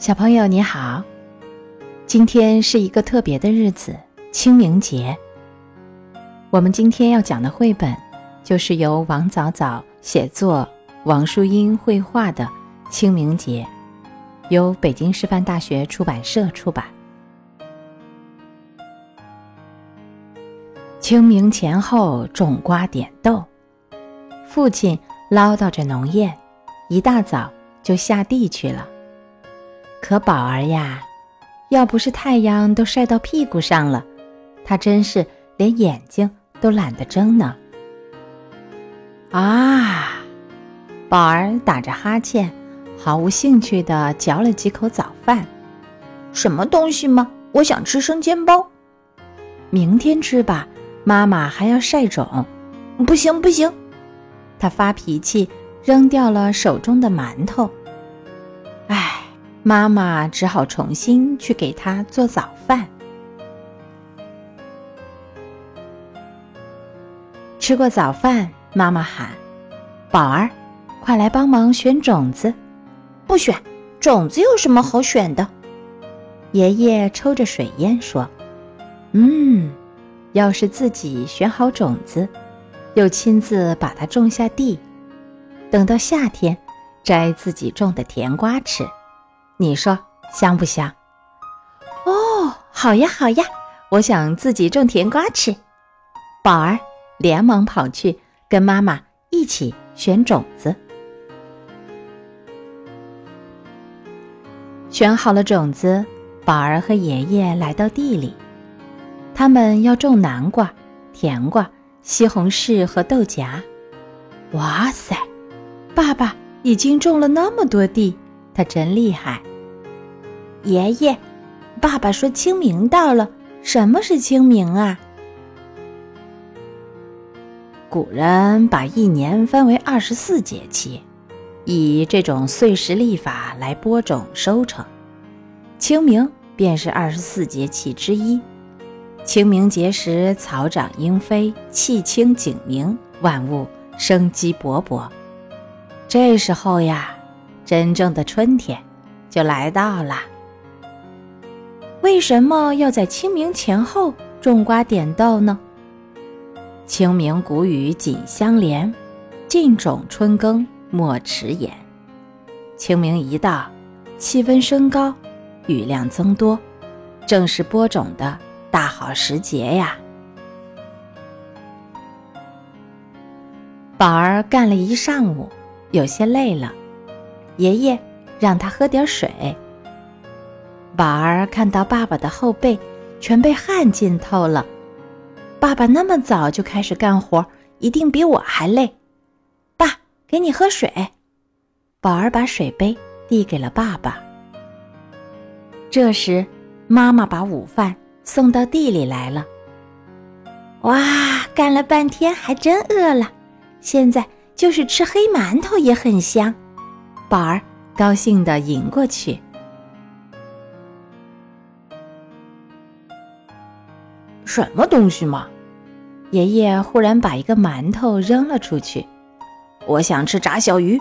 小朋友你好，今天是一个特别的日子——清明节。我们今天要讲的绘本，就是由王早早写作、王淑英绘画的《清明节》，由北京师范大学出版社出版。清明前后种瓜点豆，父亲唠叨着农业，一大早就下地去了。可宝儿呀，要不是太阳都晒到屁股上了，他真是连眼睛都懒得睁呢。啊，宝儿打着哈欠，毫无兴趣地嚼了几口早饭。什么东西吗？我想吃生煎包。明天吃吧，妈妈还要晒种。不行不行，他发脾气，扔掉了手中的馒头。妈妈只好重新去给他做早饭。吃过早饭，妈妈喊：“宝儿，快来帮忙选种子。”“不选，种子有什么好选的？”爷爷抽着水烟说：“嗯，要是自己选好种子，又亲自把它种下地，等到夏天，摘自己种的甜瓜吃。”你说香不香？哦，好呀好呀，我想自己种甜瓜吃。宝儿连忙跑去跟妈妈一起选种子。选好了种子，宝儿和爷爷来到地里，他们要种南瓜、甜瓜、西红柿和豆荚。哇塞，爸爸已经种了那么多地，他真厉害！爷爷，爸爸说清明到了。什么是清明啊？古人把一年分为二十四节气，以这种岁时历法来播种收成。清明便是二十四节气之一。清明节时，草长莺飞，气清景明，万物生机勃勃。这时候呀，真正的春天就来到了。为什么要在清明前后种瓜点豆呢？清明谷雨紧相连，尽种春耕莫迟延。清明一到，气温升高，雨量增多，正是播种的大好时节呀。宝儿干了一上午，有些累了，爷爷让他喝点水。宝儿看到爸爸的后背全被汗浸透了，爸爸那么早就开始干活，一定比我还累。爸，给你喝水。宝儿把水杯递给了爸爸。这时，妈妈把午饭送到地里来了。哇，干了半天还真饿了，现在就是吃黑馒头也很香。宝儿高兴地迎过去。什么东西嘛！爷爷忽然把一个馒头扔了出去。我想吃炸小鱼。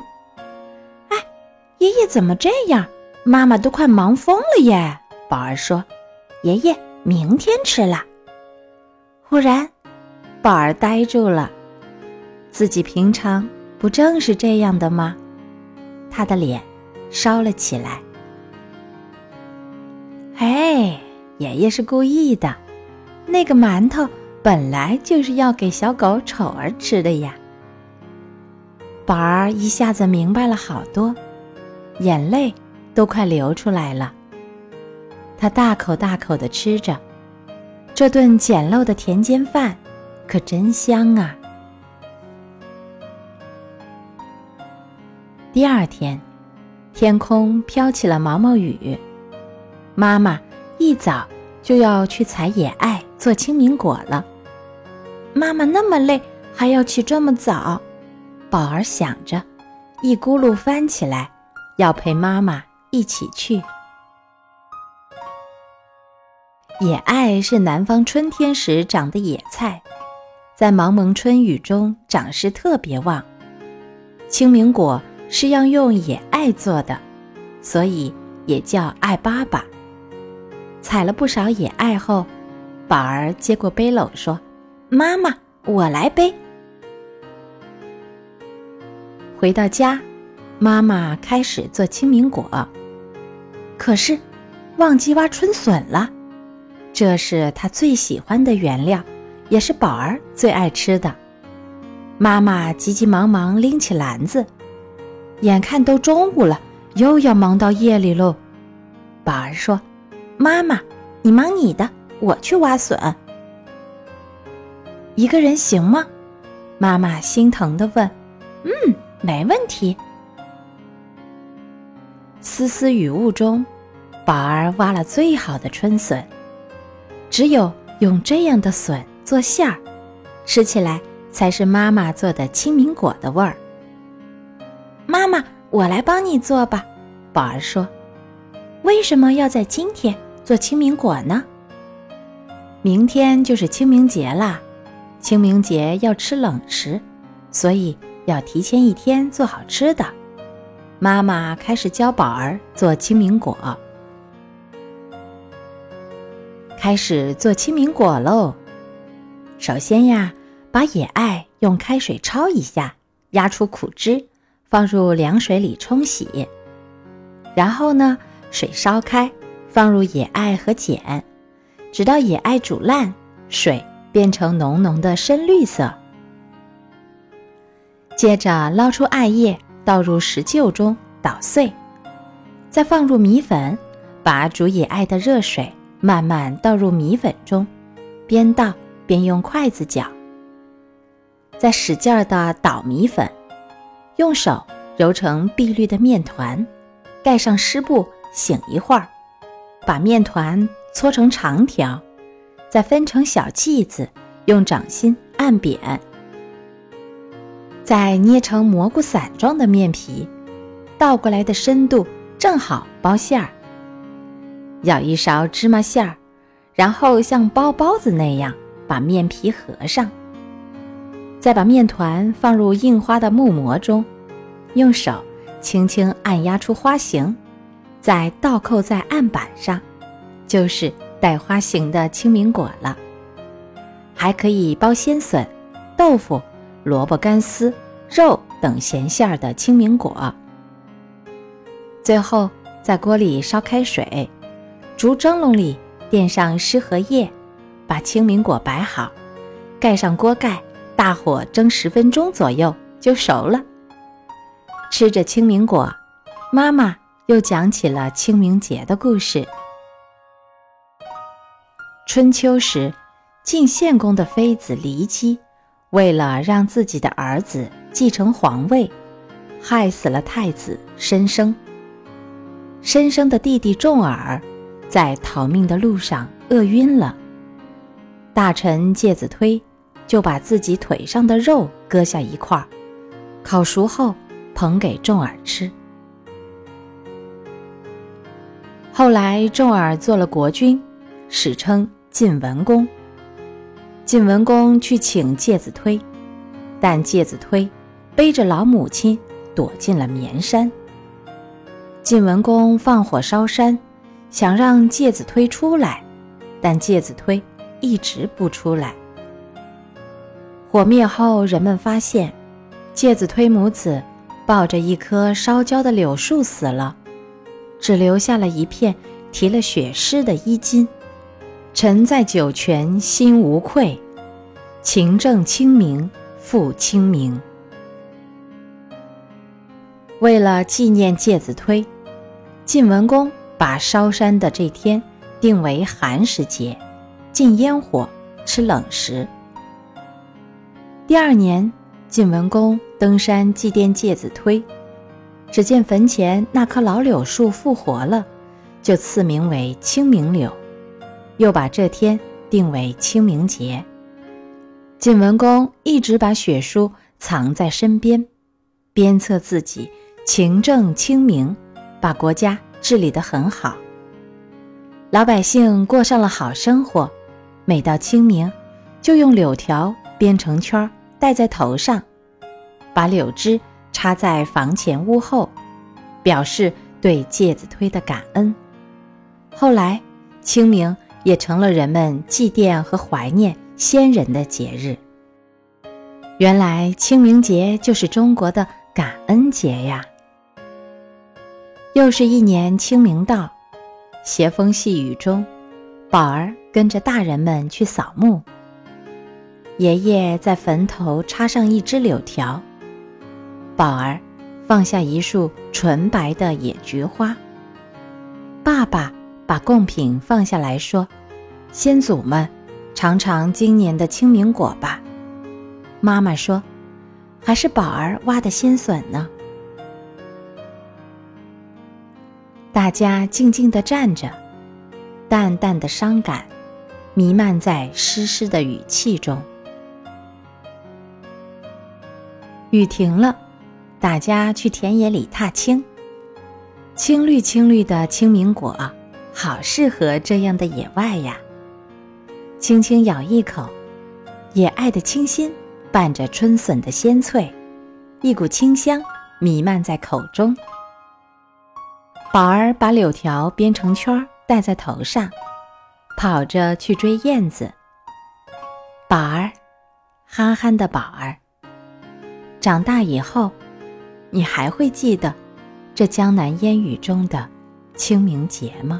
哎，爷爷怎么这样？妈妈都快忙疯了耶！宝儿说：“爷爷，明天吃了。”忽然，宝儿呆住了。自己平常不正是这样的吗？他的脸烧了起来。哎，爷爷是故意的。那个馒头本来就是要给小狗丑儿吃的呀。宝儿一下子明白了好多，眼泪都快流出来了。他大口大口的吃着，这顿简陋的田间饭可真香啊。第二天，天空飘起了毛毛雨，妈妈一早就要去采野艾。做清明果了，妈妈那么累，还要起这么早。宝儿想着，一咕噜翻起来，要陪妈妈一起去。野艾是南方春天时长的野菜，在蒙蒙春雨中长势特别旺。清明果是要用野艾做的，所以也叫艾粑粑。采了不少野艾后，宝儿接过背篓说：“妈妈，我来背。”回到家，妈妈开始做清明果，可是忘记挖春笋了。这是她最喜欢的原料，也是宝儿最爱吃的。妈妈急急忙忙拎起篮子，眼看都中午了，又要忙到夜里喽。宝儿说：“妈妈，你忙你的，我去挖笋。”一个人行吗？妈妈心疼的问。“嗯，没问题。”丝丝雨雾中，宝儿挖了最好的春笋。只有用这样的笋做馅儿，吃起来。才是妈妈做的清明果的味儿。妈妈，我来帮你做吧。宝儿说：“为什么要在今天做清明果呢？明天就是清明节啦。清明节要吃冷食，所以要提前一天做好吃的。”妈妈开始教宝儿做清明果。开始做清明果喽。首先呀。把野艾用开水焯一下，压出苦汁，放入凉水里冲洗。然后呢，水烧开，放入野艾和碱，直到野艾煮烂，水变成浓浓的深绿色。接着捞出艾叶，倒入石臼中捣碎，再放入米粉，把煮野艾的热水慢慢倒入米粉中，边倒边用筷子搅。再使劲儿的捣米粉，用手揉成碧绿的面团，盖上湿布醒一会儿，把面团搓成长条，再分成小剂子，用掌心按扁，再捏成蘑菇伞状的面皮，倒过来的深度正好包馅儿。舀一勺芝麻馅儿，然后像包包子那样把面皮合上。再把面团放入印花的木模中，用手轻轻按压出花形，再倒扣在案板上，就是带花形的清明果了。还可以包鲜笋、豆腐、萝卜干丝、肉等咸馅儿的清明果。最后在锅里烧开水，竹蒸笼里垫上湿荷叶，把清明果摆好，盖上锅盖。大火蒸十分钟左右就熟了。吃着清明果，妈妈又讲起了清明节的故事。春秋时，晋献公的妃子骊姬，为了让自己的儿子继承皇位，害死了太子申生。申生的弟弟重耳，在逃命的路上饿晕了。大臣介子推。就把自己腿上的肉割下一块，烤熟后捧给重耳吃。后来重耳做了国君，史称晋文公。晋文公去请介子推，但介子推背着老母亲躲进了绵山。晋文公放火烧山，想让介子推出来，但介子推一直不出来。火灭后，人们发现，介子推母子抱着一棵烧焦的柳树死了，只留下了一片提了血尸的衣襟。臣在九泉心无愧，勤政清明复清明。为了纪念介子推，晋文公把烧山的这天定为寒食节，禁烟火，吃冷食。第二年，晋文公登山祭奠介子推，只见坟前那棵老柳树复活了，就赐名为清明柳，又把这天定为清明节。晋文公一直把血书藏在身边，鞭策自己勤政清明，把国家治理得很好，老百姓过上了好生活。每到清明，就用柳条编成圈儿。戴在头上，把柳枝插在房前屋后，表示对介子推的感恩。后来，清明也成了人们祭奠和怀念先人的节日。原来清明节就是中国的感恩节呀！又是一年清明到，斜风细雨中，宝儿跟着大人们去扫墓。爷爷在坟头插上一枝柳条，宝儿放下一束纯白的野菊花。爸爸把贡品放下来说：“先祖们，尝尝今年的清明果吧。”妈妈说：“还是宝儿挖的鲜笋呢。”大家静静地站着，淡淡的伤感弥漫在湿湿的雨气中。雨停了，大家去田野里踏青。青绿青绿的清明果，好适合这样的野外呀！轻轻咬一口，野爱的清新。伴着春笋的鲜脆，一股清香弥漫在口中。宝儿把柳条编成圈戴在头上，跑着去追燕子。宝儿，憨憨的宝儿，长大以后，你还会记得这江南烟雨中的清明节吗？